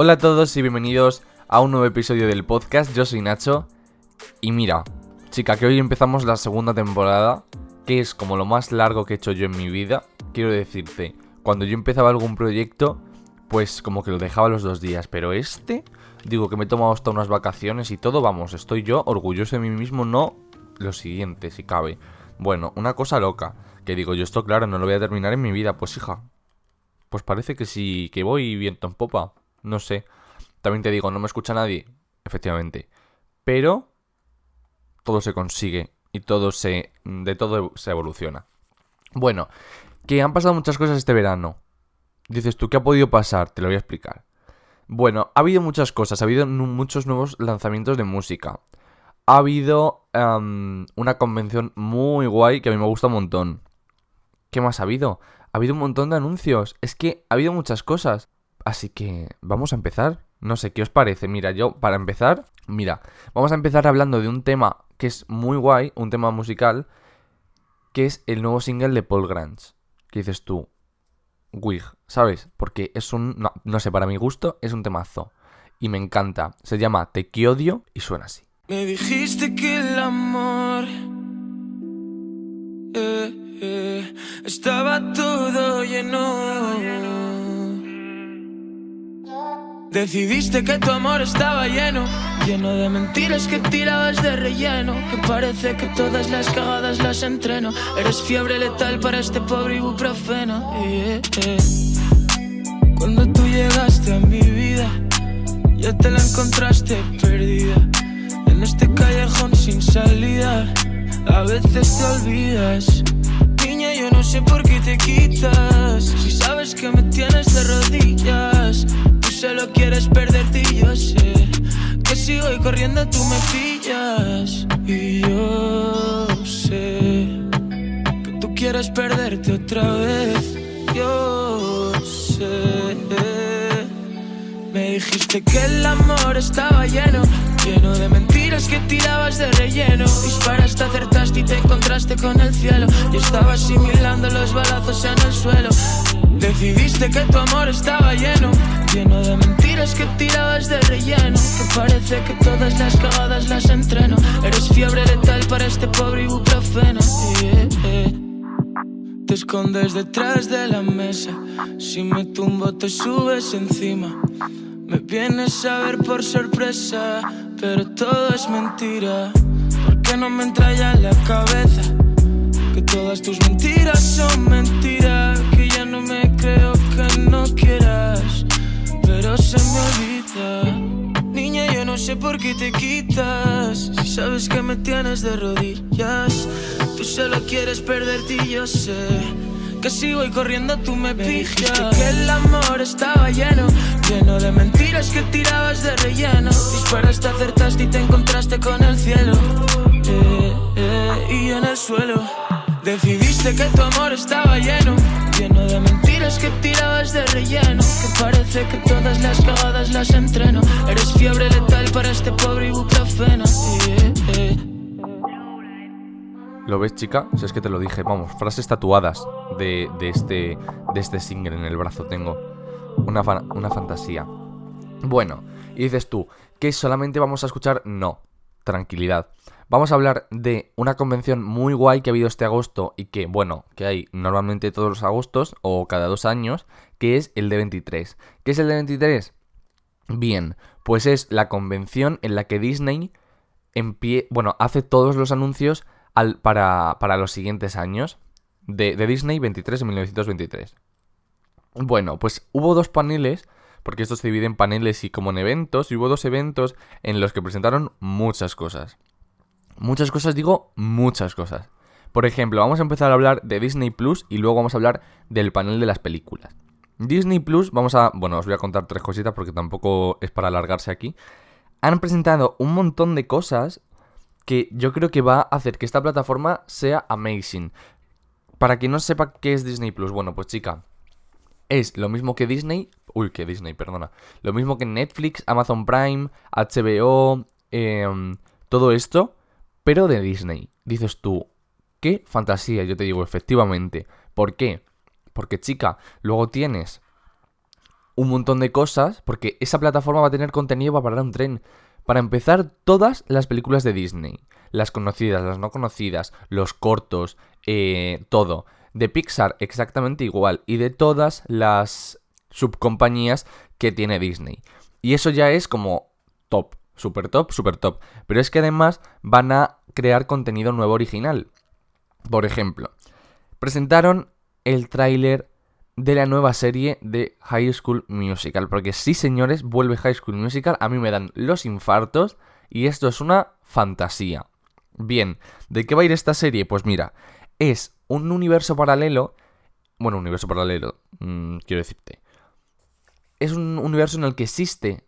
Hola a todos y bienvenidos a un nuevo episodio del podcast. Yo soy Nacho. Y mira, chica, que hoy empezamos la segunda temporada, que es como lo más largo que he hecho yo en mi vida. Quiero decirte, cuando yo empezaba algún proyecto, pues como que lo dejaba los dos días. Pero este, digo que me he tomado hasta unas vacaciones y todo, vamos, estoy yo orgulloso de mí mismo, no lo siguiente, si cabe. Bueno, una cosa loca, que digo, yo esto claro, no lo voy a terminar en mi vida, pues hija. Pues parece que sí, que voy viento en popa. No sé. También te digo, no me escucha nadie, efectivamente. Pero todo se consigue y todo se de todo se evoluciona. Bueno, que han pasado muchas cosas este verano. Dices tú, ¿qué ha podido pasar? Te lo voy a explicar. Bueno, ha habido muchas cosas, ha habido muchos nuevos lanzamientos de música. Ha habido una convención muy guay que a mí me gusta un montón. ¿Qué más ha habido? Ha habido un montón de anuncios. Es que ha habido muchas cosas. Así que vamos a empezar. No sé, ¿qué os parece? Mira, yo para empezar, mira, vamos a empezar hablando de un tema que es muy guay, un tema musical, que es el nuevo single de Paul Grange. ¿Qué dices tú? Wig, ¿sabes? Porque es un, no, sé, para mi gusto es un temazo. Y me encanta. Se llama Te odio y suena así. Me dijiste que el amor eh, eh, estaba todo lleno. Decidiste que tu amor estaba lleno, lleno de mentiras que tirabas de relleno, que parece que todas las cagadas las entreno. Eres fiebre letal para este pobre ibuprofeno. Eh. Cuando tú llegaste a mi vida, ya te la encontraste perdida. En este callejón sin salida, a veces te olvidas. Niña, yo no sé por qué te quitas, si sabes que me tienes de rodillas solo quieres perderte y yo sé que si voy corriendo tú me pillas. Y yo sé que tú quieres perderte otra vez. Yo sé. Me dijiste que el amor estaba lleno, lleno de mentiras que tirabas de relleno. Disparaste, acertaste y te encontraste con el cielo. Yo estaba asimilando los balazos en el suelo. Decidiste que tu amor estaba lleno, lleno de mentiras que tirabas de relleno. Que parece que todas las cagadas las entreno. Eres fiebre letal para este pobre ibuprofeno. Te escondes detrás de la mesa. Si me tumbo, te subes encima. Me vienes a ver por sorpresa, pero todo es mentira. ¿Por qué no me entra ya en la cabeza? Que todas tus mentiras son mentiras creo que no quieras, pero se me olvida. Niña, yo no sé por qué te quitas. Si sabes que me tienes de rodillas, tú solo quieres perderte y yo sé. Que si voy corriendo tú me pijas Que el amor estaba lleno Lleno de mentiras que tirabas de relleno Disparaste, acertaste y te encontraste con el cielo eh, eh, Y en el suelo Decidiste que tu amor estaba lleno Lleno de mentiras que tirabas de relleno Que parece que todas las cagadas las entreno Eres fiebre letal para este pobre ibuprofeno ¿Lo ves, chica? Si es que te lo dije, vamos, frases tatuadas de, este, de este single en el brazo tengo. Una, una fantasía. Bueno, y dices tú, ¿que solamente vamos a escuchar? No, tranquilidad. Vamos a hablar de una convención muy guay que ha habido este agosto y que, bueno, que hay normalmente todos los agostos o cada dos años, que es el de 23. ¿Qué es el de 23? Bien, pues es la convención en la que Disney bueno, hace todos los anuncios para, los siguientes años de, de Disney 23 en 1923. Bueno, pues hubo dos paneles porque esto se divide en paneles y como en eventos, y hubo dos eventos en los que presentaron muchas cosas. Muchas cosas, digo, muchas cosas. Por ejemplo, vamos a empezar a hablar de Disney Plus y luego vamos a hablar del panel de las películas. Disney Plus, vamos a. Bueno, os voy a contar tres cositas porque tampoco es para alargarse aquí. Han presentado un montón de cosas que yo creo que va a hacer que esta plataforma sea amazing. Para quien no sepa qué es Disney Plus, bueno, pues chica, es lo mismo que Disney. Uy, que Disney, perdona. Lo mismo que Netflix, Amazon Prime, HBO, em, todo esto, pero de Disney. Dices tú, qué fantasía, yo te digo, efectivamente. ¿Por qué? Porque chica, luego tienes un montón de cosas, porque esa plataforma va a tener contenido para parar un tren. Para empezar, todas las películas de Disney. Las conocidas, las no conocidas, los cortos, eh, todo. De Pixar exactamente igual. Y de todas las subcompañías que tiene Disney. Y eso ya es como top. Super top, super top. Pero es que además van a crear contenido nuevo original. Por ejemplo, presentaron el tráiler de la nueva serie de High School Musical. Porque sí, señores, vuelve High School Musical. A mí me dan los infartos. Y esto es una fantasía. Bien, ¿de qué va a ir esta serie? Pues mira, es un universo paralelo. Bueno, universo paralelo, mm, quiero decirte. Es un universo en el que existe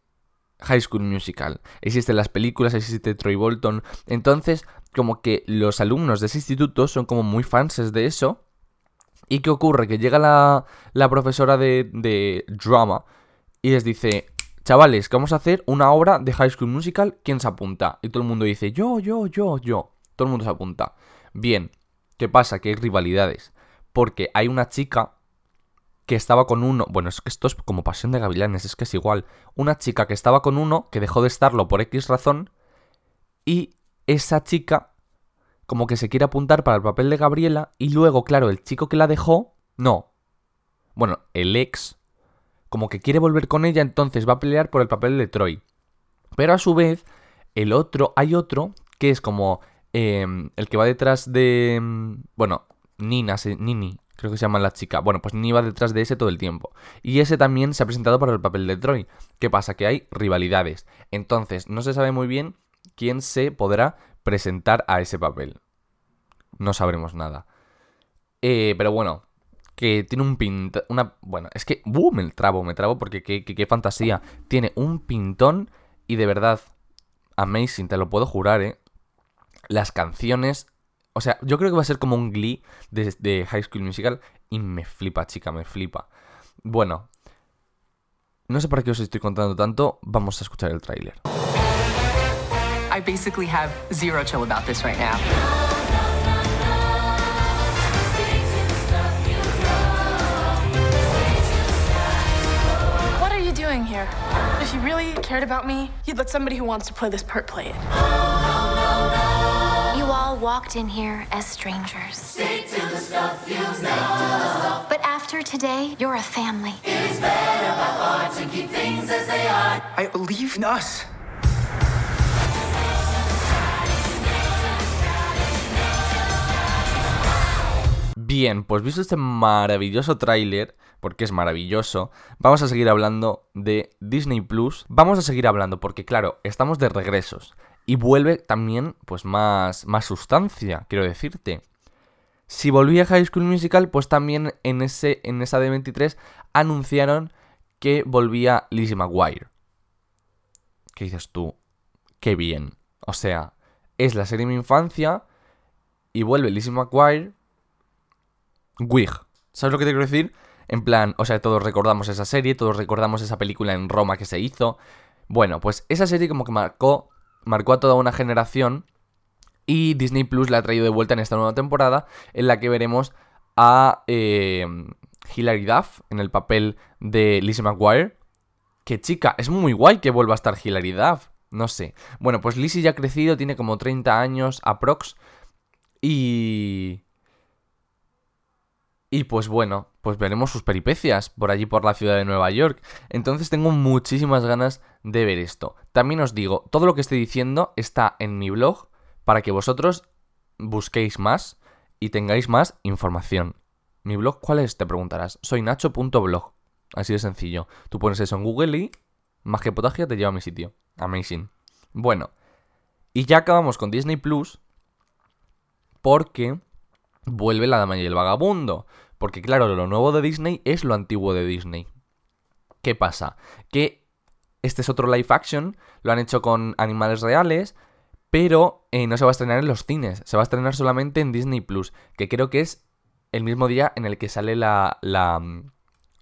High School Musical. Existen las películas, existe Troy Bolton. Entonces, como que los alumnos de ese instituto son como muy fans de eso. ¿Y qué ocurre? Que llega la, la profesora de, drama y les dice, chavales, que vamos a hacer una obra de High School Musical, ¿quién se apunta? Y todo el mundo dice, yo, yo, yo, yo. Todo el mundo se apunta. Bien, ¿qué pasa? Que hay rivalidades. Porque hay una chica que estaba con uno. Bueno, es que esto es como pasión de gavilanes, es que es igual. Una chica que estaba con uno, que dejó de estarlo por X razón, y esa chica, como que se quiere apuntar para el papel de Gabriela, y luego, claro, el chico que la dejó, no. Bueno, el ex, como que quiere volver con ella, entonces va a pelear por el papel de Troy. Pero a su vez, el otro, hay otro, que es como em, el que va detrás de. Em, bueno, Nina, Nini, creo que se llama la chica. Bueno, pues ni va detrás de ese todo el tiempo. Y ese también se ha presentado para el papel de Troy. ¿Qué pasa? Que hay rivalidades. Entonces, no se sabe muy bien quién se podrá presentar a ese papel. No sabremos nada. Eh, pero bueno, que tiene un pintón. Una. Bueno, es que. ¡Uh! Me trabo, me trabo porque qué, qué, qué fantasía. Tiene un pintón y de verdad. Amazing, te lo puedo jurar, ¿eh? Las canciones o sea, yo creo que va a ser como un Glee de, High School Musical y me flipa, chica, me flipa. Bueno, no sé para qué os estoy contando tanto, vamos a escuchar el tráiler. I basically have zero chill about this right now. What are you doing here? If you really cared about me, you'd let somebody who wants to play this part play it. All walked in here as strangers. Stick to the stuff you know. But after today, you're a family. It's better by far to keep things as they are. I believe in us. Bien, pues visto este maravilloso tráiler, porque es maravilloso, vamos a seguir hablando de Disney Plus. Vamos a seguir hablando porque, claro, estamos de regresos. Y vuelve también, pues, más, más sustancia, quiero decirte. Si volvía a High School Musical, pues también en, ese, en esa de 23 anunciaron que volvía Lizzie McGuire. ¿Qué dices tú? Qué bien. O sea, es la serie de mi infancia y vuelve Lizzie McGuire. Wig. ¿Sabes lo que te quiero decir? En plan, o sea, todos recordamos esa serie, todos recordamos esa película en Roma que se hizo. Bueno, pues esa serie como que marcó marcó a toda una generación y Disney Plus la ha traído de vuelta en esta nueva temporada en la que veremos a eh, Hilary Duff en el papel de Lizzie McGuire. Que chica, es muy guay que vuelva a estar Hilary Duff. No sé. Bueno, pues Lizzie ya ha crecido, tiene como 30 años aprox. Y... Y pues bueno, pues veremos sus peripecias por allí por la ciudad de Nueva York. Entonces tengo muchísimas ganas de ver esto. También os digo, todo lo que estoy diciendo está en mi blog para que vosotros busquéis más y tengáis más información. ¿Mi blog cuál es? Te preguntarás. Soy nacho.blog. Así de sencillo. Tú pones eso en Google y más que potagia te lleva a mi sitio. Amazing. Bueno, y ya acabamos con Disney Plus porque vuelve la dama y el vagabundo. Porque claro, lo nuevo de Disney es lo antiguo de Disney. ¿Qué pasa? Que este es otro live action, lo han hecho con animales reales, pero eh, no se va a estrenar en los cines, se va a estrenar solamente en Disney Plus, que creo que es el mismo día en el que sale la, la,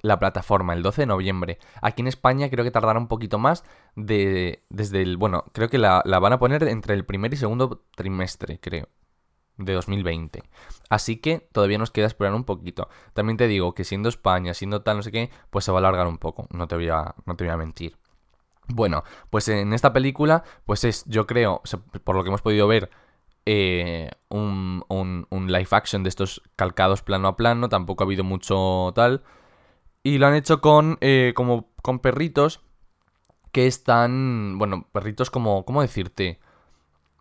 la plataforma, el 12 de noviembre. Aquí en España creo que tardará un poquito más de, desde el... Bueno, creo que la, la van a poner entre el primer y segundo trimestre, creo. De 2020. Así que todavía nos queda esperar un poquito. También te digo que siendo España, siendo tal, no sé qué, pues se va a alargar un poco, no te voy a, no te voy a mentir. Bueno, pues en esta película, pues es, yo creo, por lo que hemos podido ver, eh, un, un, un, live action de estos calcados plano a plano, tampoco ha habido mucho tal. Y lo han hecho con, eh, como, con perritos que están, bueno, perritos como, ¿cómo decirte?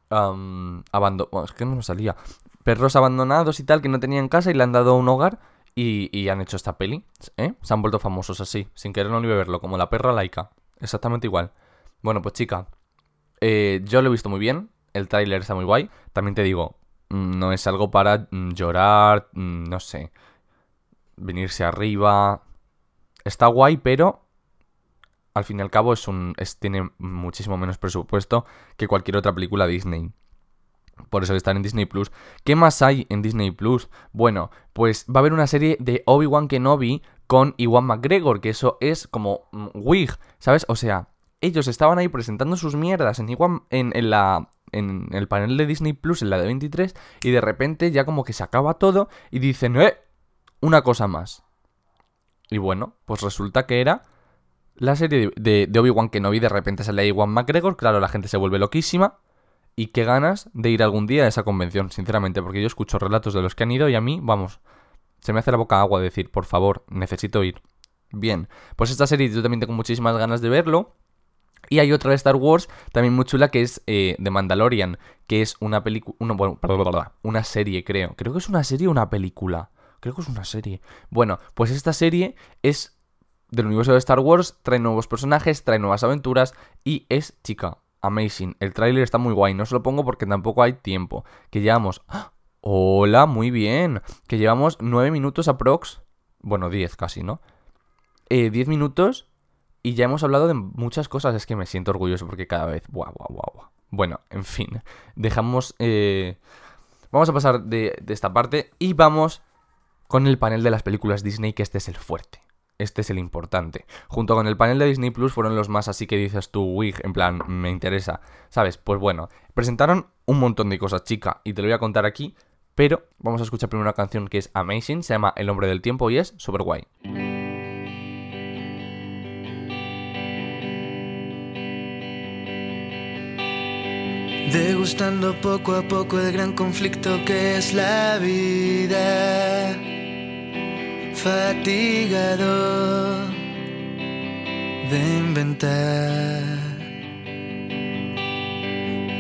Es que no salía. Perros abandonados y tal que no tenían casa y le han dado un hogar y, y han hecho esta peli. ¿eh? Se han vuelto famosos así, sin querer no ni verlo, como la perra laica. Exactamente igual. Bueno, pues chica, eh, yo lo he visto muy bien. El tráiler está muy guay. También te digo, mm, no es algo para mm, llorar, mm, no sé, venirse arriba. Está guay, pero al fin y al cabo es un, tiene muchísimo menos presupuesto que cualquier otra película Disney. Por eso está en Disney Plus. ¿Qué más hay en Disney Plus? Bueno, pues va a haber una serie de Obi-Wan Kenobi con Iwan McGregor, que eso es como Wig, ¿sabes? O sea, ellos estaban ahí presentando sus mierdas en, en, la, en el panel de Disney Plus, en la de 23, y de repente ya como que se acaba todo y dicen, ¡eh! Una cosa más. Y bueno, pues resulta que era la serie de, Obi-Wan Kenobi de repente sale Iwan McGregor, claro, la gente se vuelve loquísima. Y qué ganas de ir algún día a esa convención, sinceramente, porque yo escucho relatos de los que han ido y a mí, vamos, se me hace la boca agua decir, por favor, necesito ir. Bien, pues esta serie yo también tengo muchísimas ganas de verlo. Y hay otra de Star Wars también muy chula que es eh, The Mandalorian, que es una película, una, bueno, una serie creo. Creo que es una serie o una película. Creo que es una serie. Bueno, pues esta serie es del universo de Star Wars, trae nuevos personajes, trae nuevas aventuras y es chica. Amazing. El tráiler está muy guay. No se lo pongo porque tampoco hay tiempo. Que llevamos... ¡Ah! Hola, muy bien. Que llevamos 9 minutos aprox. Bueno, 10 casi, ¿no? Eh, 10 minutos y ya hemos hablado de muchas cosas. Es que me siento orgulloso porque cada vez... Buah, buah, buah. Bueno, en fin. Dejamos... Eh... Vamos a pasar de esta parte y vamos con el panel de las películas Disney, que este es el fuerte este es el importante. Junto con el panel de Disney Plus fueron los más así que dices tú, Wig, en plan, me interesa. ¿Sabes? Pues bueno, presentaron un montón de cosas, chica, y te lo voy a contar aquí, pero vamos a escuchar primero una canción que es Amazing, se llama El hombre del tiempo y es super guay. Degustando poco a poco el gran conflicto que es la vida fatigado de inventar.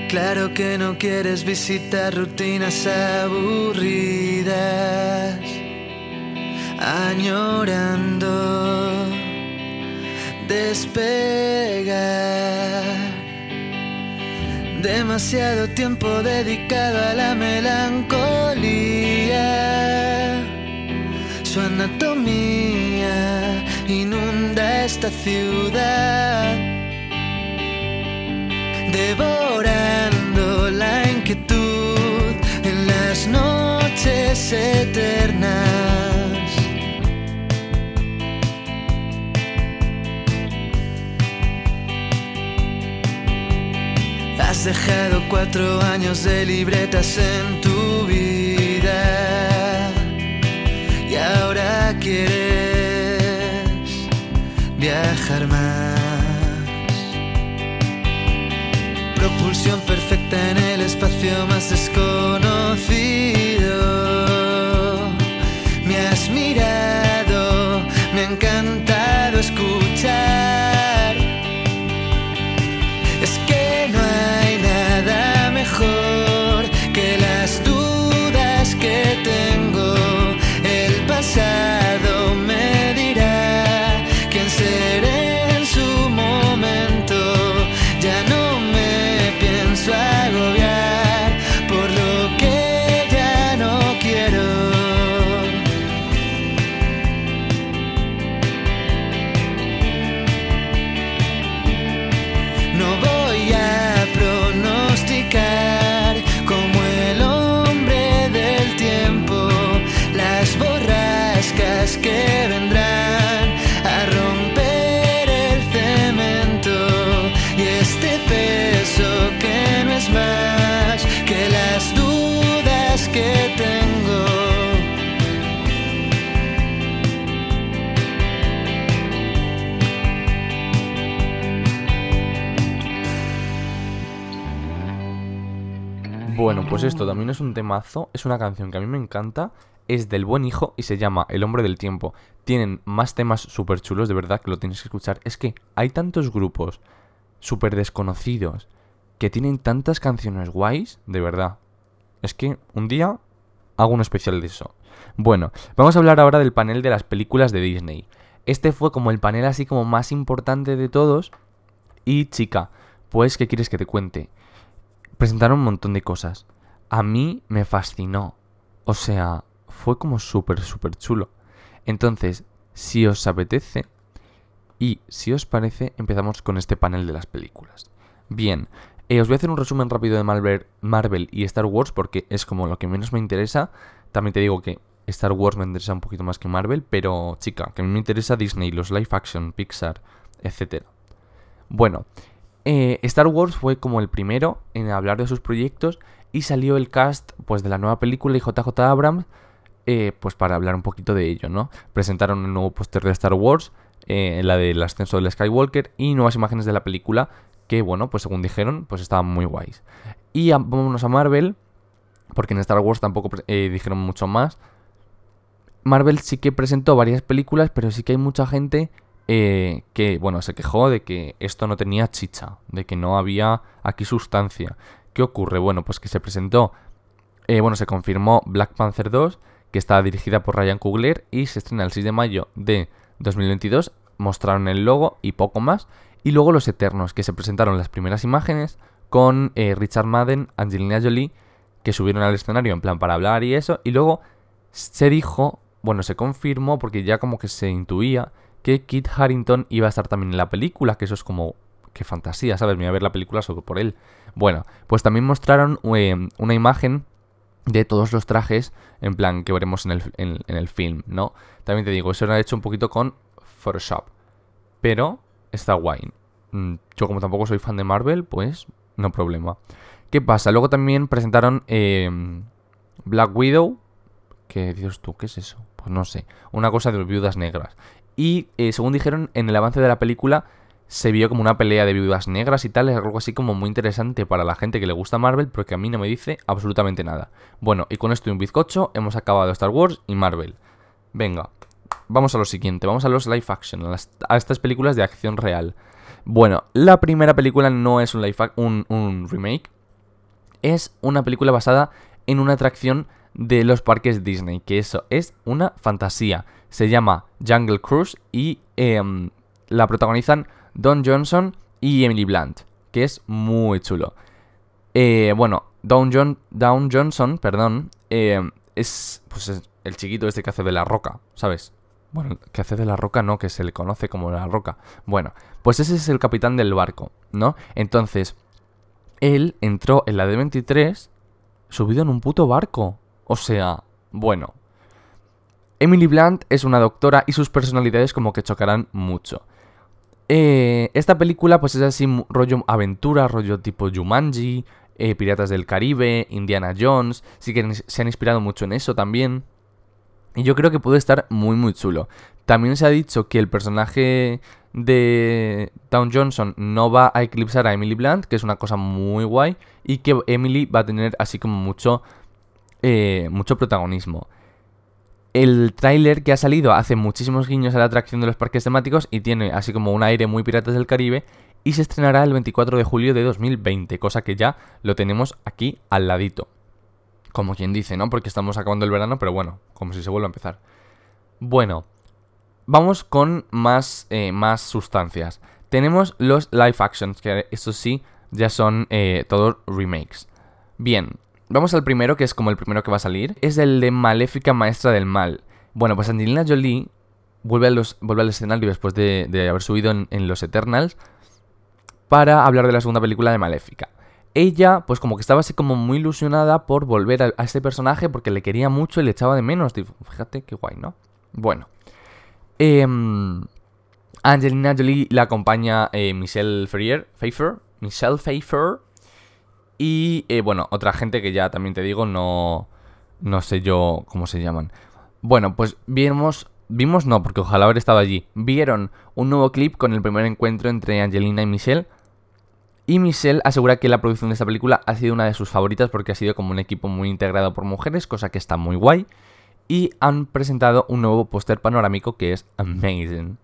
Claro que no quieres visitar rutinas aburridas, añorando despegar. Demasiado tiempo dedicado a la melancolía su anatomía inunda esta ciudad, devorando la inquietud en las noches eternas. Has dejado cuatro años de libretas en tu vida ahora quieres viajar más. Propulsión perfecta en el espacio más desconocido. Me has mirado, pues esto también es un temazo, es una canción que a mí me encanta, es del buen hijo y se llama El hombre del tiempo. Tienen más temas súper chulos, de verdad que lo tienes que escuchar. Es que hay tantos grupos súper desconocidos que tienen tantas canciones guays, de verdad. Es que un día hago un especial de eso. Bueno, vamos a hablar ahora del panel de las películas de Disney. Este fue como el panel así como más importante de todos. Y chica, pues, ¿qué quieres que te cuente? Presentaron un montón de cosas. A mí me fascinó. O sea, fue como súper, súper chulo. Entonces, si os apetece y si os parece, empezamos con este panel de las películas. Bien, eh, os voy a hacer un resumen rápido de Marvel, Marvel y Star Wars porque es como lo que menos me interesa. También te digo que Star Wars me interesa un poquito más que Marvel, pero chica, que a mí me interesa Disney, los live action, Pixar, etc. Bueno, eh, Star Wars fue como el primero en hablar de sus proyectos y salió el cast pues de la nueva película y JJ Abrams eh, pues para hablar un poquito de ello, ¿no? Presentaron un nuevo póster de Star Wars, eh, la del ascenso del Skywalker y nuevas imágenes de la película que, bueno, pues según dijeron, pues estaban muy guays. Y vámonos a Marvel, porque en Star Wars tampoco eh, dijeron mucho más. Marvel sí que presentó varias películas, pero sí que hay mucha gente que, bueno, se quejó de que esto no tenía chicha, de que no había aquí sustancia. ¿Qué ocurre? Bueno, pues que se presentó, eh, bueno, se confirmó Black Panther 2, que está dirigida por Ryan Coogler y se estrena el 6 de mayo de 2022. Mostraron el logo y poco más. Y luego Los Eternos, que se presentaron las primeras imágenes con eh, Richard Madden, Angelina Jolie, que subieron al escenario en plan para hablar y eso. Y luego se dijo, bueno, se confirmó porque ya como que se intuía que Kit Harrington iba a estar también en la película, que eso es como qué fantasía, ¿sabes? Me iba a ver la película solo por él. Bueno, pues también mostraron eh, una imagen de todos los trajes, en plan, que veremos en el, en el film, ¿no? También te digo, eso lo han hecho un poquito con Photoshop. Pero está guay. Mm, yo como tampoco soy fan de Marvel, pues no problema. ¿Qué pasa? Luego también presentaron em, Black Widow. ¿Qué dices tú? ¿Qué es eso? Pues no sé. Una cosa de viudas negras. Y eh, según dijeron en el avance de la película, se vio como una pelea de viudas negras y tal. Es algo así como muy interesante para la gente que le gusta Marvel, pero que a mí no me dice absolutamente nada. Bueno, y con esto y un bizcocho hemos acabado Star Wars y Marvel. Venga, vamos a lo siguiente, vamos a los live action, a, estas películas de acción real. Bueno, la primera película no es un, live un, un remake, es una película basada en una atracción de los parques Disney, que eso es una fantasía. Se llama Jungle Cruise y em, la protagonizan Don Johnson y Emily Blunt, que es muy chulo. Eh, bueno, Don, John, Johnson, perdón, em, es, pues es el chiquito este que hace de la roca, ¿sabes? Bueno, que hace de la roca no, que se le conoce como la roca. Bueno, pues ese es el capitán del barco, ¿no? Entonces, él entró en la D23 subido en un puto barco. O sea, bueno. Emily Blunt es una doctora y sus personalidades como que chocarán mucho. Eh, esta película pues es así rollo aventura, rollo tipo Jumanji, eh, Piratas del Caribe, Indiana Jones, sí que se han inspirado mucho en eso también. Y yo creo que puede estar muy muy chulo. También se ha dicho que el personaje de Town Johnson no va a eclipsar a Emily Blunt, que es una cosa muy guay, y que Emily va a tener así como mucho, eh, mucho protagonismo. El tráiler que ha salido hace muchísimos guiños a la atracción de los parques temáticos y tiene así como un aire muy Piratas del Caribe y se estrenará el 24 de julio de 2020, cosa que ya lo tenemos aquí al ladito. Como quien dice, ¿no? Porque estamos acabando el verano, pero bueno, como si se vuelva a empezar. Bueno, vamos con más, eh, más sustancias. Tenemos los live actions, que estos sí ya son eh, todos remakes. Bien, vamos al primero, que es como el primero que va a salir. Es el de Maléfica Maestra del Mal. Bueno, pues Angelina Jolie vuelve, a los, vuelve al escenario después de, haber subido en Los Eternals para hablar de la segunda película de Maléfica ella, pues como que estaba así como muy ilusionada por volver a, este personaje porque le quería mucho y le echaba de menos. fíjate qué guay, ¿no? Bueno. Em, Angelina Jolie la acompaña eh, Michelle Pfeiffer, Michelle Pfeiffer. Y eh, bueno, otra gente que ya también te digo, no, no sé yo cómo se llaman. Bueno, pues vimos, vimos no, porque ojalá haber estado allí. Vieron un nuevo clip con el primer encuentro entre Angelina y Michelle Y Michelle asegura que la producción de esta película ha sido una de sus favoritas porque ha sido como un equipo muy integrado por mujeres, cosa que está muy guay. Y han presentado un nuevo póster panorámico que es amazing.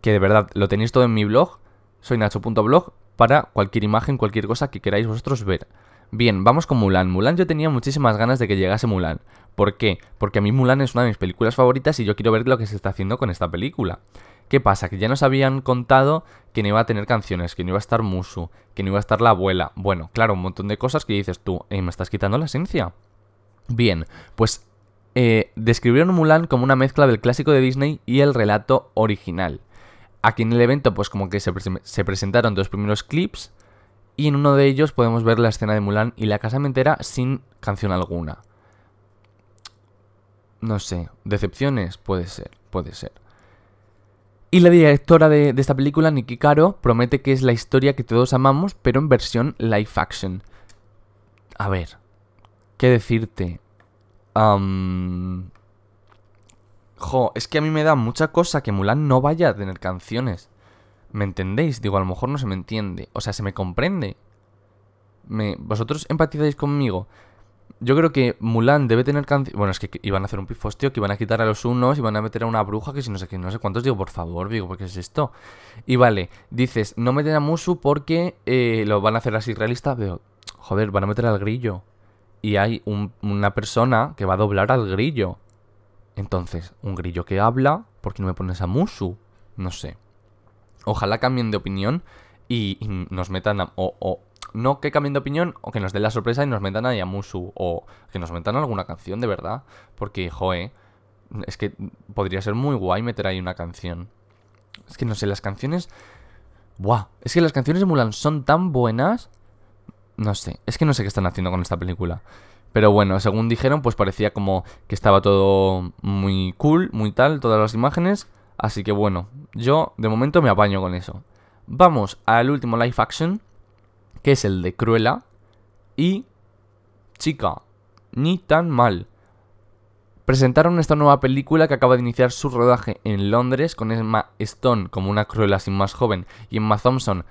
Que de verdad lo tenéis todo en mi blog, soy Nacho.blog, para cualquier imagen, cualquier cosa que queráis vosotros ver. Bien, vamos con Mulan. Mulan yo tenía muchísimas ganas de que llegase Mulan. ¿Por qué? Porque a mí Mulan es una de mis películas favoritas y yo quiero ver lo que se está haciendo con esta película. ¿Qué pasa? Que ya nos habían contado que no iba a tener canciones, que no iba a estar Musu, que no iba a estar la abuela. Bueno, claro, un montón de cosas que dices tú, eh, me estás quitando la esencia. Bien, pues eh, describieron Mulan como una mezcla del clásico de Disney y el relato original. Aquí en el evento, pues como que se, se presentaron dos primeros clips y en uno de ellos podemos ver la escena de Mulan y la casa entera sin canción alguna. No sé, decepciones, puede ser, puede ser. Y la directora de, esta película, Nikki Caro, promete que es la historia que todos amamos, pero en versión live action. A ver, ¿qué decirte? Jo, es que a mí me da mucha cosa que Mulan no vaya a tener canciones. ¿Me entendéis? Digo, a lo mejor no se me entiende. O sea, se me comprende. Me... ¿Vosotros empatizáis conmigo? Yo creo que Mulan debe tener canciones. Bueno, es que iban a hacer un pifostio, que iban a quitar a los unos, y van a meter a una bruja, que si no sé qué, no sé cuántos. Digo, por favor, digo, ¿por qué es esto? Y vale, dices, no meten a Musu porque eh, lo van a hacer así realista. Pero, joder, van a meter al grillo. Y hay una persona que va a doblar al grillo. Entonces, un grillo que habla, ¿por qué no me pones a Musu? No sé. Ojalá cambien de opinión y, nos metan a, o, no que cambien de opinión o que nos den la sorpresa y nos metan a Yamusu o que nos metan alguna canción de verdad. Porque, joe, es que podría ser muy guay meter ahí una canción. Es que no sé, las canciones... Buah, es que las canciones de Mulan son tan buenas. No sé, es que no sé qué están haciendo con esta película. Pero bueno, según dijeron, pues parecía como que estaba todo muy cool, muy tal, todas las imágenes. Así que bueno, yo de momento me apaño con eso. Vamos al último live action, que es el de Cruella. Y, chica, ni tan mal. Presentaron esta nueva película que acaba de iniciar su rodaje en Londres con Emma Stone como una Cruella así más joven y Emma Thompson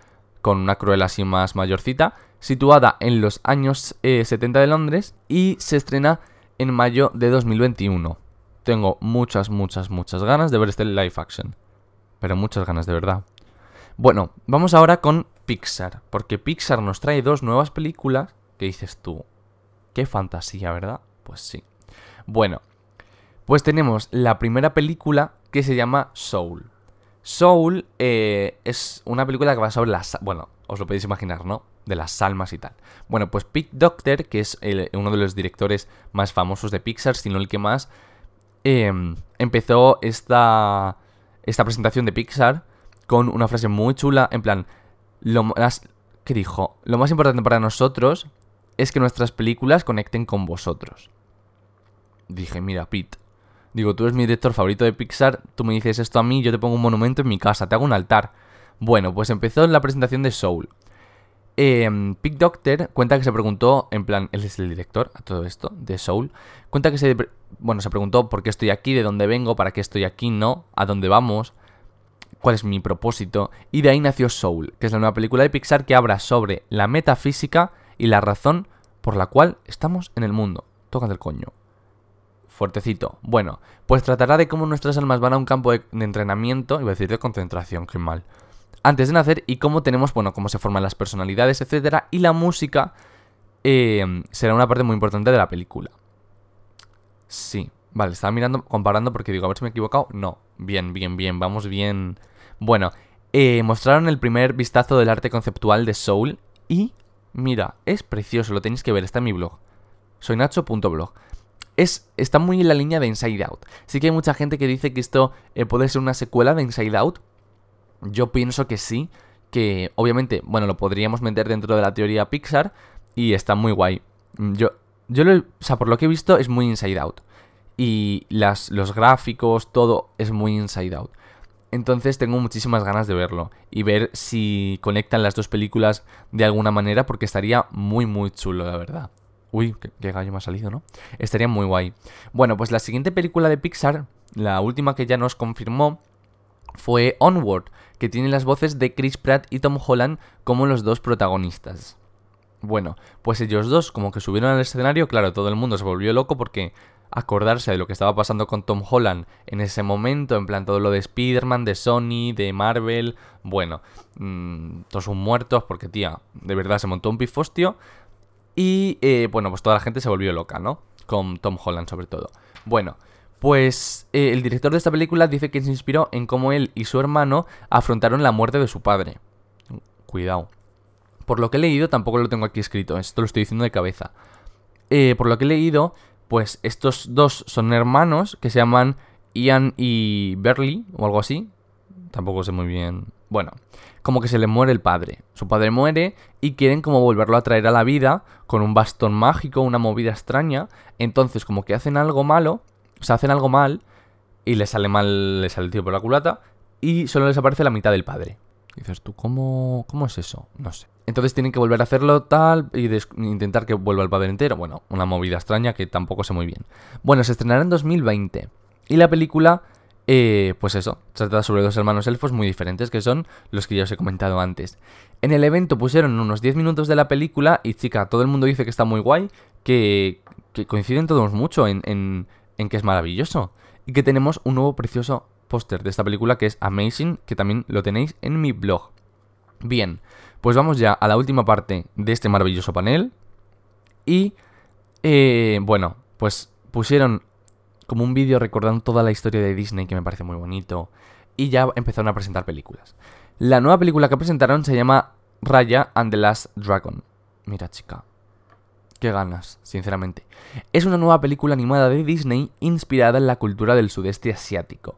con una Cruella así más mayorcita, situada en los años 70 eh, de Londres y se estrena en mayo de 2021. Tengo muchas, muchas, muchas ganas de ver este live action. Pero muchas ganas de verdad. Bueno, vamos ahora con Pixar, porque Pixar nos trae dos nuevas películas que dices tú, qué fantasía, ¿verdad? Pues sí. Bueno, pues tenemos la primera película que se llama Soul. Soul eh, es una película que va sobre las... Bueno, os lo podéis imaginar, ¿no? De las almas y tal. Bueno, pues Pete Doctor, que es uno de los directores más famosos de Pixar, si no el que más, em, empezó esta, esta presentación de Pixar con una frase muy chula, en plan, lo más, ¿qué dijo? Lo más importante para nosotros es que nuestras películas conecten con vosotros. Dije, mira, Pete, digo, tú eres mi director favorito de Pixar, tú me dices esto a mí, yo te pongo un monumento en mi casa, te hago un altar. Bueno, pues empezó la presentación de Soul. Eh, Pete Doctor cuenta que se preguntó, en plan, él es el director a todo esto, de Soul, cuenta que se, bueno, se preguntó por qué estoy aquí, de dónde vengo, para qué estoy aquí, no, a dónde vamos cuál es mi propósito, y de ahí nació Soul, que es la nueva película de Pixar que habla sobre la metafísica y la razón por la cual estamos en el mundo. Toca del coño. Fuertecito. Bueno, pues tratará de cómo nuestras almas van a un campo de, entrenamiento, iba a decir de concentración, qué mal, antes de nacer y cómo tenemos, bueno, cómo se forman las personalidades, etcétera, y la música eh, será una parte muy importante de la película. Sí, vale, estaba mirando, comparando porque digo, a ver si me he equivocado. No, bien, bien, bien, vamos bien bueno, eh, mostraron el primer vistazo del arte conceptual de Soul y mira, es precioso, lo tenéis que ver, está en mi blog. Soy Nacho.blog. Es, está muy en la línea de Inside Out. Sí que hay mucha gente que dice que esto eh, puede ser una secuela de Inside Out. Yo pienso que sí, que obviamente, bueno, lo podríamos meter dentro de la teoría Pixar y está muy guay. Yo, yo lo, o sea, por lo que he visto es muy Inside Out. Y las, los gráficos, todo es muy Inside Out. Entonces tengo muchísimas ganas de verlo y ver si conectan las dos películas de alguna manera porque estaría muy muy chulo, la verdad. Uy, qué, gallo me ha salido, ¿no? Estaría muy guay. Bueno, pues la siguiente película de Pixar, la última que ya nos confirmó, fue Onward, que tiene las voces de Chris Pratt y Tom Holland como los dos protagonistas. Bueno, pues ellos dos como que subieron al escenario, claro, todo el mundo se volvió loco porque acordarse de lo que estaba pasando con Tom Holland en ese momento, en plan todo lo de Spider-Man, de Sony, de Marvel, bueno, mmm, todos son muertos porque, tía, de verdad se montó un pifostio y, eh, bueno, pues toda la gente se volvió loca, ¿no? Con Tom Holland sobre todo. Bueno, pues eh, el director de esta película dice que se inspiró en cómo él y su hermano afrontaron la muerte de su padre. Cuidado. Por lo que he leído, tampoco lo tengo aquí escrito, esto lo estoy diciendo de cabeza. Eh, por lo que he leído, pues estos dos son hermanos que se llaman Ian y Berly o algo así. Tampoco sé muy bien. Bueno, como que se le muere el padre. Su padre muere y quieren como volverlo a traer a la vida con un bastón mágico, una movida extraña. Entonces como que hacen algo malo, o sea, hacen algo mal y le sale mal, le sale el tío por la culata y solo les aparece la mitad del padre. dices tú, ¿cómo, ¿cómo es eso? No sé. Entonces tienen que volver a hacerlo tal y intentar que vuelva el padre entero. Bueno, una movida extraña que tampoco sé muy bien. Bueno, se estrenará en 2020. Y la película, eh, pues eso, trata sobre dos hermanos elfos muy diferentes que son los que ya os he comentado antes. En el evento pusieron unos 10 minutos de la película y chica, todo el mundo dice que está muy guay, que, que coinciden todos mucho en, en, en que es maravilloso. Y que tenemos un nuevo precioso póster de esta película que es Amazing, que también lo tenéis en mi blog. Bien, pues vamos ya a la última parte de este maravilloso panel. Y, eh, bueno, pues pusieron como un vídeo recordando toda la historia de Disney, que me parece muy bonito. Y ya empezaron a presentar películas. La nueva película que presentaron se llama Raya and the Last Dragon. Mira, chica. Qué ganas, sinceramente. Es una nueva película animada de Disney inspirada en la cultura del sudeste asiático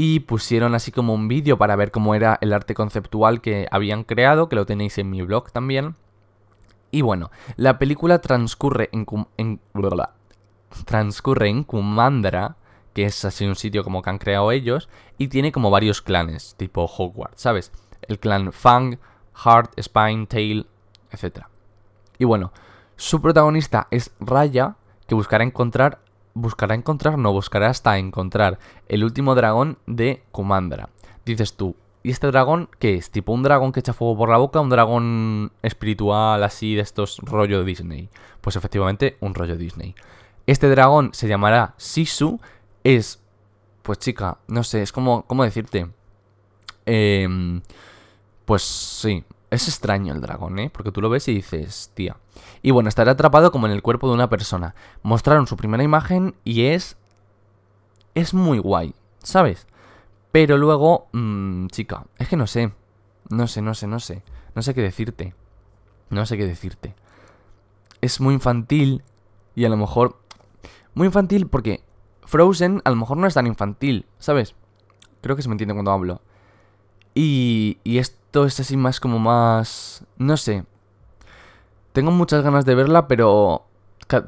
y pusieron así como un vídeo para ver cómo era el arte conceptual que habían creado, que lo tenéis en mi blog también. Y bueno, la película transcurre en, en transcurre en Kumandra, que es así un sitio como que han creado ellos, y tiene como varios clanes, tipo Hogwarts, ¿sabes? El clan Fang, Heart, Spine, Tail, etc. Y bueno, su protagonista es Raya, que buscará encontrar buscará encontrar, no, buscará hasta encontrar el último dragón de Kumandra. Dices tú, ¿y este dragón qué es? ¿Tipo un dragón que echa fuego por la boca? ¿Un dragón espiritual así de estos rollo Disney? Pues efectivamente, un rollo Disney. Este dragón se llamará Sisu. Es, pues chica, no sé, es como, ¿cómo decirte? Eh, pues sí, es extraño el dragón, ¿eh? Porque tú lo ves y dices, tía. Y bueno, estará atrapado como en el cuerpo de una persona. Mostraron su primera imagen y es... Es muy guay, ¿sabes? Pero luego, mmm, chica, es que no sé. No sé, no sé, no sé. No sé qué decirte. No sé qué decirte. Es muy infantil y a lo mejor... Muy infantil porque Frozen a lo mejor no es tan infantil, ¿sabes? Creo que se me entiende cuando hablo. Y, y esto es así más como más... No sé. Tengo muchas ganas de verla, pero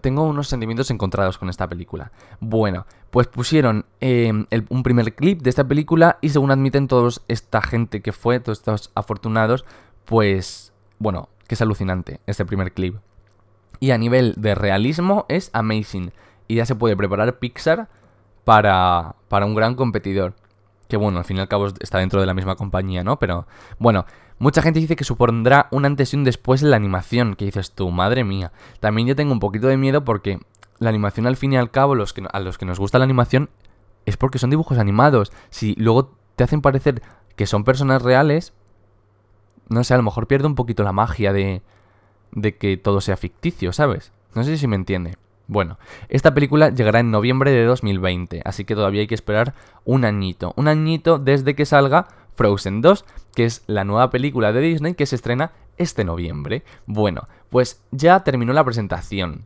tengo unos sentimientos encontrados con esta película. Bueno, pues pusieron em, un primer clip de esta película y según admiten todos esta gente que fue, todos estos afortunados, pues bueno, que es alucinante este primer clip. Y a nivel de realismo es amazing. Y ya se puede preparar Pixar para, para un gran competidor que bueno, al fin y al cabo está dentro de la misma compañía, ¿no? Pero bueno, mucha gente dice que supondrá un antes y un después en la animación, que dices tú, madre mía. También yo tengo un poquito de miedo porque la animación al fin y al cabo, los que, a los que nos gusta la animación, es porque son dibujos animados. Si luego te hacen parecer que son personas reales, no sé, a lo mejor pierde un poquito la magia de, de que todo sea ficticio, ¿sabes? No sé si me entiende. Bueno, esta película llegará en noviembre de 2020, así que todavía hay que esperar un añito. Un añito desde que salga Frozen 2, que es la nueva película de Disney que se estrena este noviembre. Bueno, pues ya terminó la presentación.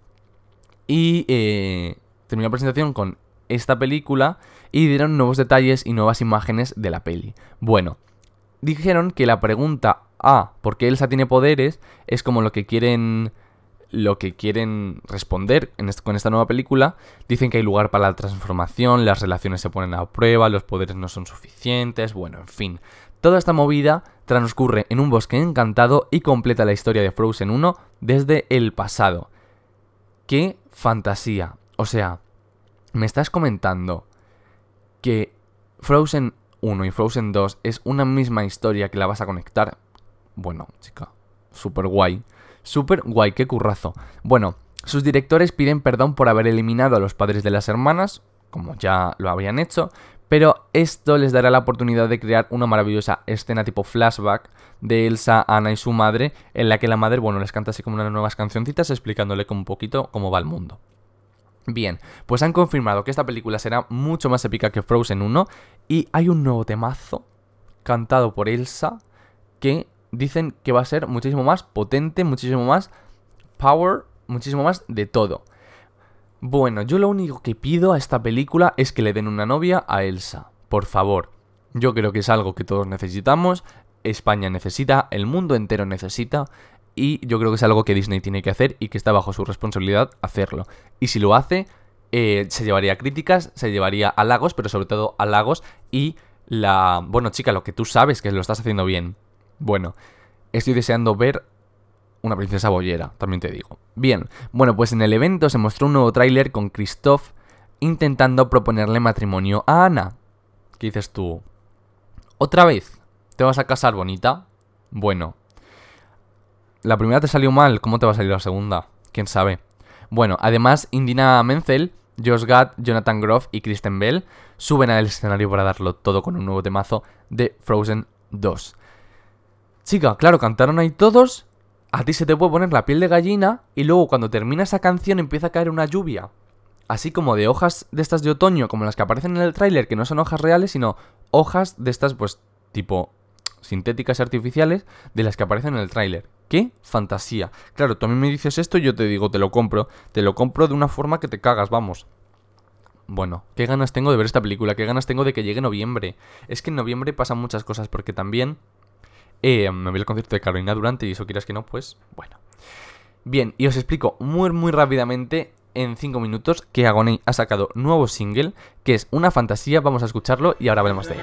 Y eh, terminó la presentación con esta película y dieron nuevos detalles y nuevas imágenes de la peli. Bueno, dijeron que la pregunta A, ¿por qué Elsa tiene poderes? es como lo que quieren lo que quieren responder con esta nueva película. Dicen que hay lugar para la transformación, las relaciones se ponen a prueba, los poderes no son suficientes, bueno, en fin. Toda esta movida transcurre en un bosque encantado y completa la historia de Frozen 1 desde el pasado. ¡Qué fantasía! O sea, me estás comentando que Frozen 1 y Frozen 2 es una misma historia que la vas a conectar, bueno, chica, súper guay. Súper guay, qué currazo. Bueno, sus directores piden perdón por haber eliminado a los padres de las hermanas, como ya lo habían hecho, pero esto les dará la oportunidad de crear una maravillosa escena tipo flashback de Elsa, Anna y su madre, en la que la madre, bueno, les canta así como unas nuevas cancioncitas explicándole un poquito cómo va el mundo. Bien, pues han confirmado que esta película será mucho más épica que Frozen 1 y hay un nuevo temazo cantado por Elsa que dicen que va a ser muchísimo más potente, muchísimo más power, muchísimo más de todo. Bueno, yo lo único que pido a esta película es que le den una novia a Elsa. Por favor. Yo creo que es algo que todos necesitamos, España necesita, el mundo entero necesita, y yo creo que es algo que Disney tiene que hacer y que está bajo su responsabilidad hacerlo. Y si lo hace, eh, se llevaría críticas, se llevaría halagos, pero sobre todo halagos y la... Bueno, chica, lo que tú sabes que lo estás haciendo bien. Bueno, estoy deseando ver una princesa boyera, también te digo. Bien, bueno, pues en el evento se mostró un nuevo tráiler con Christoph intentando proponerle matrimonio a Ana. ¿Qué dices tú? ¿Otra vez? ¿Te vas a casar, bonita? Bueno. La primera te salió mal, ¿cómo te va a salir la segunda? ¿Quién sabe? Bueno, además, Indina Menzel, Josh Gad, Jonathan Groff y Kristen Bell suben al escenario para darlo todo con un nuevo temazo de Frozen 2. Chica, claro, cantaron ahí todos a ti se te puede poner la piel de gallina y luego cuando termina esa canción empieza a caer una lluvia. Así como de hojas de estas de otoño, como las que aparecen en el tráiler, que no son hojas reales, sino hojas de estas, pues, tipo sintéticas artificiales, de las que aparecen en el tráiler. ¡Qué fantasía! Claro, tú a mí me dices esto y yo te digo, te lo compro. Te lo compro de una forma que te cagas, vamos. Bueno, qué ganas tengo de ver esta película, qué ganas tengo de que llegue noviembre. Es que en noviembre pasan muchas cosas porque también eh, me voy al concierto de Carolina Durante y eso quieras que no, pues bueno. Bien, y os explico muy muy rápidamente en 5 minutos que Agoney ha sacado nuevo single, que es una fantasía, vamos a escucharlo y ahora hablemos de él.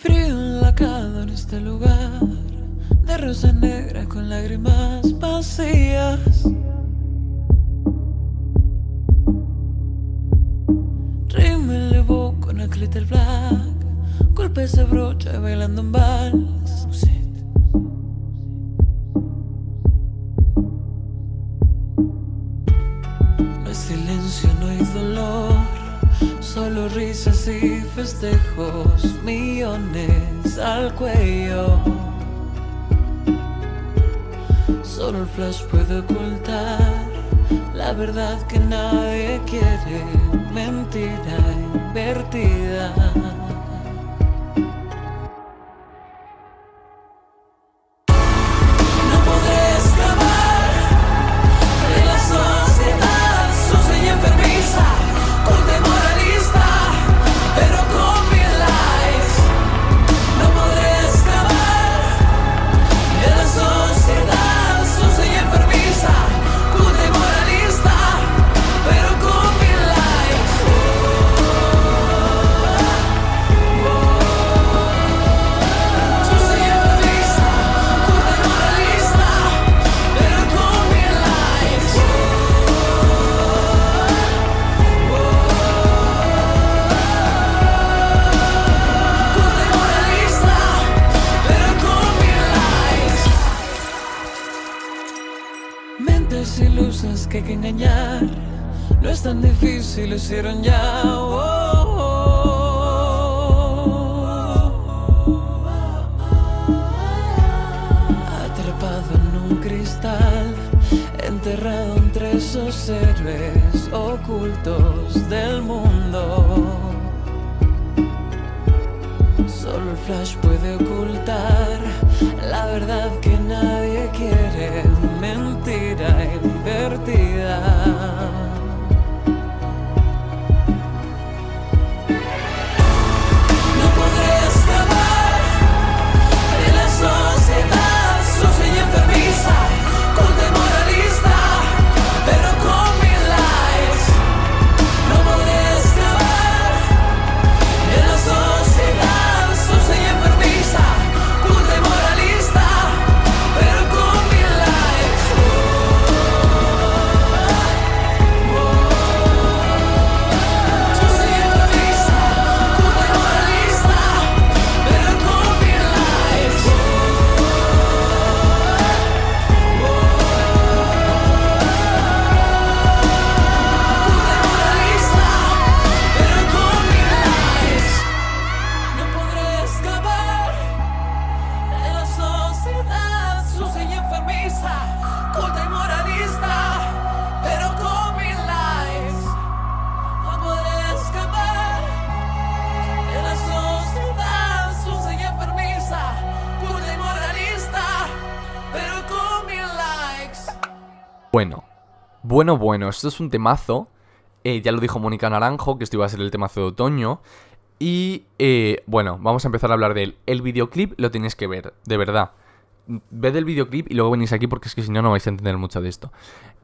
Frío en la cama en este lugar, de rosa negra con lágrimas vacías. Rímel le con el glitter black, golpes de brocha bailando en vals. No hay silencio, no hay dolor, risas y festejos, millones al cuello. Solo el flash puede ocultar la verdad que nadie quiere, mentira invertida. Ocultos bueno, bueno, esto es un temazo. Eh, ya lo dijo Mónica Naranjo, que esto iba a ser el temazo de otoño. Y eh, bueno, vamos a empezar a hablar de él. El videoclip lo tenéis que ver, de verdad. Ved el videoclip y luego venís aquí porque es que si no, no vais a entender mucho de esto.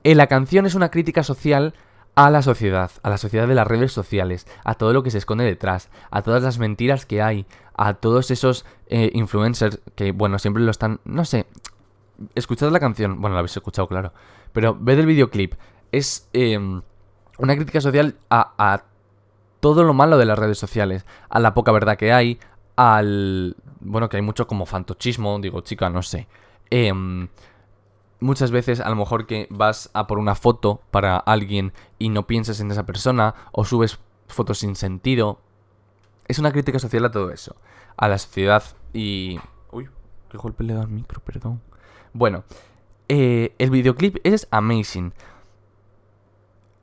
Eh, la canción es una crítica social a la sociedad, a la sociedad de las redes sociales, a todo lo que se esconde detrás, a todas las mentiras que hay, a todos esos influencers que, bueno, siempre lo están, no sé, escuchad la canción, bueno, la habéis escuchado, claro, pero ved el videoclip, es em, una crítica social a, a todo lo malo de las redes sociales, a la poca verdad que hay, al... Bueno, que hay mucho como fantochismo, digo, chica, no sé. Eh, muchas veces a lo mejor que vas a por una foto para alguien y no piensas en esa persona o subes fotos sin sentido. Es una crítica social a todo eso, a la sociedad y... Uy, qué golpe le da al micro, perdón. Bueno, eh, el videoclip es amazing.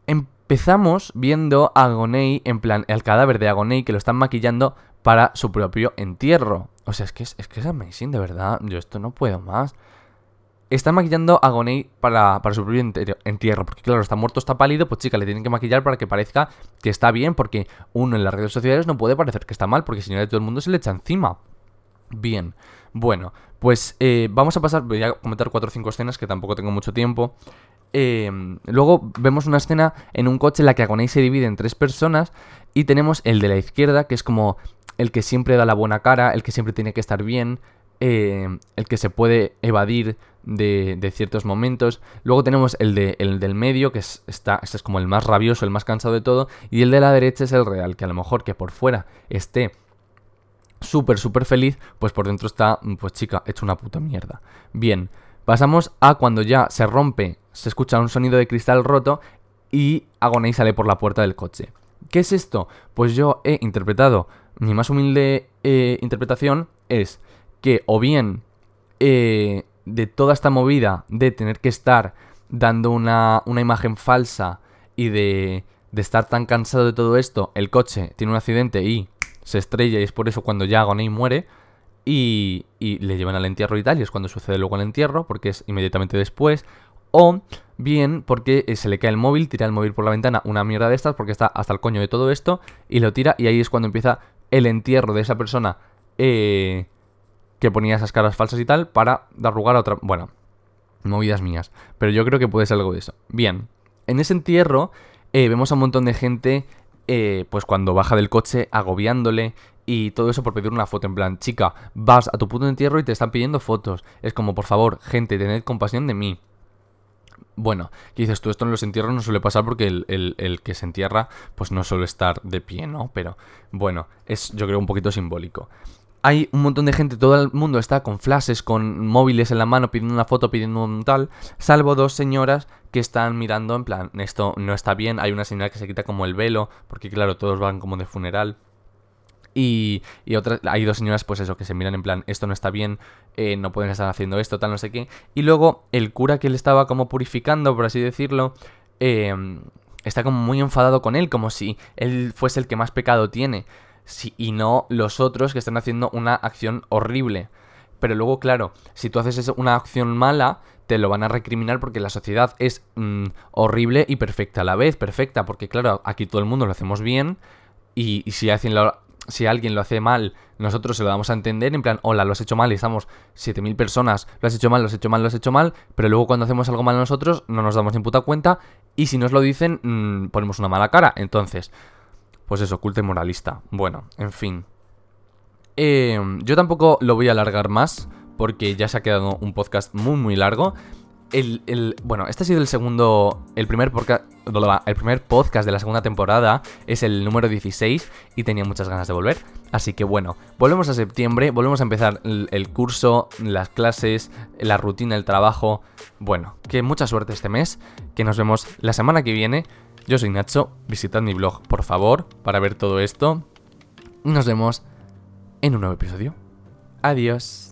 Empezamos viendo a Agonei, en plan, el cadáver de Agonei que lo están maquillando para su propio entierro. O sea, es que es, que es amazing, de verdad. Yo esto no puedo más. Están maquillando a Gonei para, para su propio entierro. Porque claro, está muerto, está pálido, pues chica, le tienen que maquillar para que parezca que está bien. Porque uno en las redes sociales no puede parecer que está mal, porque si no, todo el mundo se le echa encima. Bien, bueno, pues eh, vamos a pasar, voy a comentar cuatro o cinco escenas que tampoco tengo mucho tiempo. Eh, luego vemos una escena en un coche en la que Agonei se divide en tres personas y tenemos el de la izquierda, que es como el que siempre da la buena cara, el que siempre tiene que estar bien, eh, el que se puede evadir de, ciertos momentos. Luego tenemos el, de, el del medio, que es, está, este es como el más rabioso, el más cansado de todo. Y el de la derecha es el real, que a lo mejor que por fuera esté súper, súper feliz, pues por dentro está, pues chica, hecho una puta mierda. Bien, pasamos a cuando ya se rompe, se escucha un sonido de cristal roto y Agonei sale por la puerta del coche. ¿Qué es esto? Pues yo he interpretado, mi más humilde eh, interpretación es que o bien eh, de toda esta movida de tener que estar dando una, una imagen falsa y de, de, estar tan cansado de todo esto, el coche tiene un accidente y se estrella y es por eso cuando ya Agoney muere y, y le llevan al entierro y tal, y es cuando sucede luego el entierro, porque es inmediatamente después, o bien porque eh, se le cae el móvil, tira el móvil por la ventana, una mierda de estas, porque está hasta el coño de todo esto, y lo tira, y ahí es cuando empieza el entierro de esa persona eh, que ponía esas caras falsas y tal para dar lugar a otra... Bueno, movidas mías. Pero yo creo que puede ser algo de eso. Bien, en ese entierro eh, vemos a un montón de gente, eh, pues cuando baja del coche, agobiándole y todo eso por pedir una foto. En plan, chica, vas a tu puto entierro y te están pidiendo fotos. Es como, por favor, gente, tened compasión de mí. Bueno, ¿qué dices tú? Esto en los entierros no suele pasar porque el, el, que se entierra, pues no suele estar de pie, ¿no? Pero bueno, es yo creo un poquito simbólico hay un montón de gente, todo el mundo está con flashes, con móviles en la mano, pidiendo una foto, pidiendo un tal, salvo dos señoras que están mirando en plan, esto no está bien, hay una señora que se quita como el velo, porque claro, todos van como de funeral. Y, y hay dos señoras, pues eso, que se miran en plan, esto no está bien, eh, no pueden estar haciendo esto, tal, no sé qué. Y luego el cura que le estaba como purificando, por así decirlo, eh, está como muy enfadado con él, como si él fuese el que más pecado tiene y no los otros que están haciendo una acción horrible. Pero luego, claro, si tú haces una acción mala, te lo van a recriminar porque la sociedad es mm, horrible y perfecta a la vez. Perfecta, porque claro, aquí todo el mundo lo hacemos bien. Y, si, alguien lo, si alguien lo hace mal, nosotros se lo damos a entender. En plan, hola, lo has hecho mal y estamos 7.000 personas. Lo has hecho mal, lo has hecho mal, lo has hecho mal. Pero luego cuando hacemos algo mal nosotros, no nos damos ni puta cuenta. Y si nos lo dicen, mm, ponemos una mala cara. Entonces pues eso, culto y moralista. Bueno, en fin. Em, yo tampoco lo voy a alargar más, porque ya se ha quedado un podcast muy, muy largo. El, bueno, este ha sido el segundo, el primer, podcast, el primer podcast de la segunda temporada, es el número 16 y tenía muchas ganas de volver. Así que bueno, volvemos a septiembre, volvemos a empezar el curso, las clases, la rutina, el trabajo. Bueno, que mucha suerte este mes, que nos vemos la semana que viene. Yo soy Nacho, visitad mi blog por favor para ver todo esto. Nos vemos en un nuevo episodio. Adiós.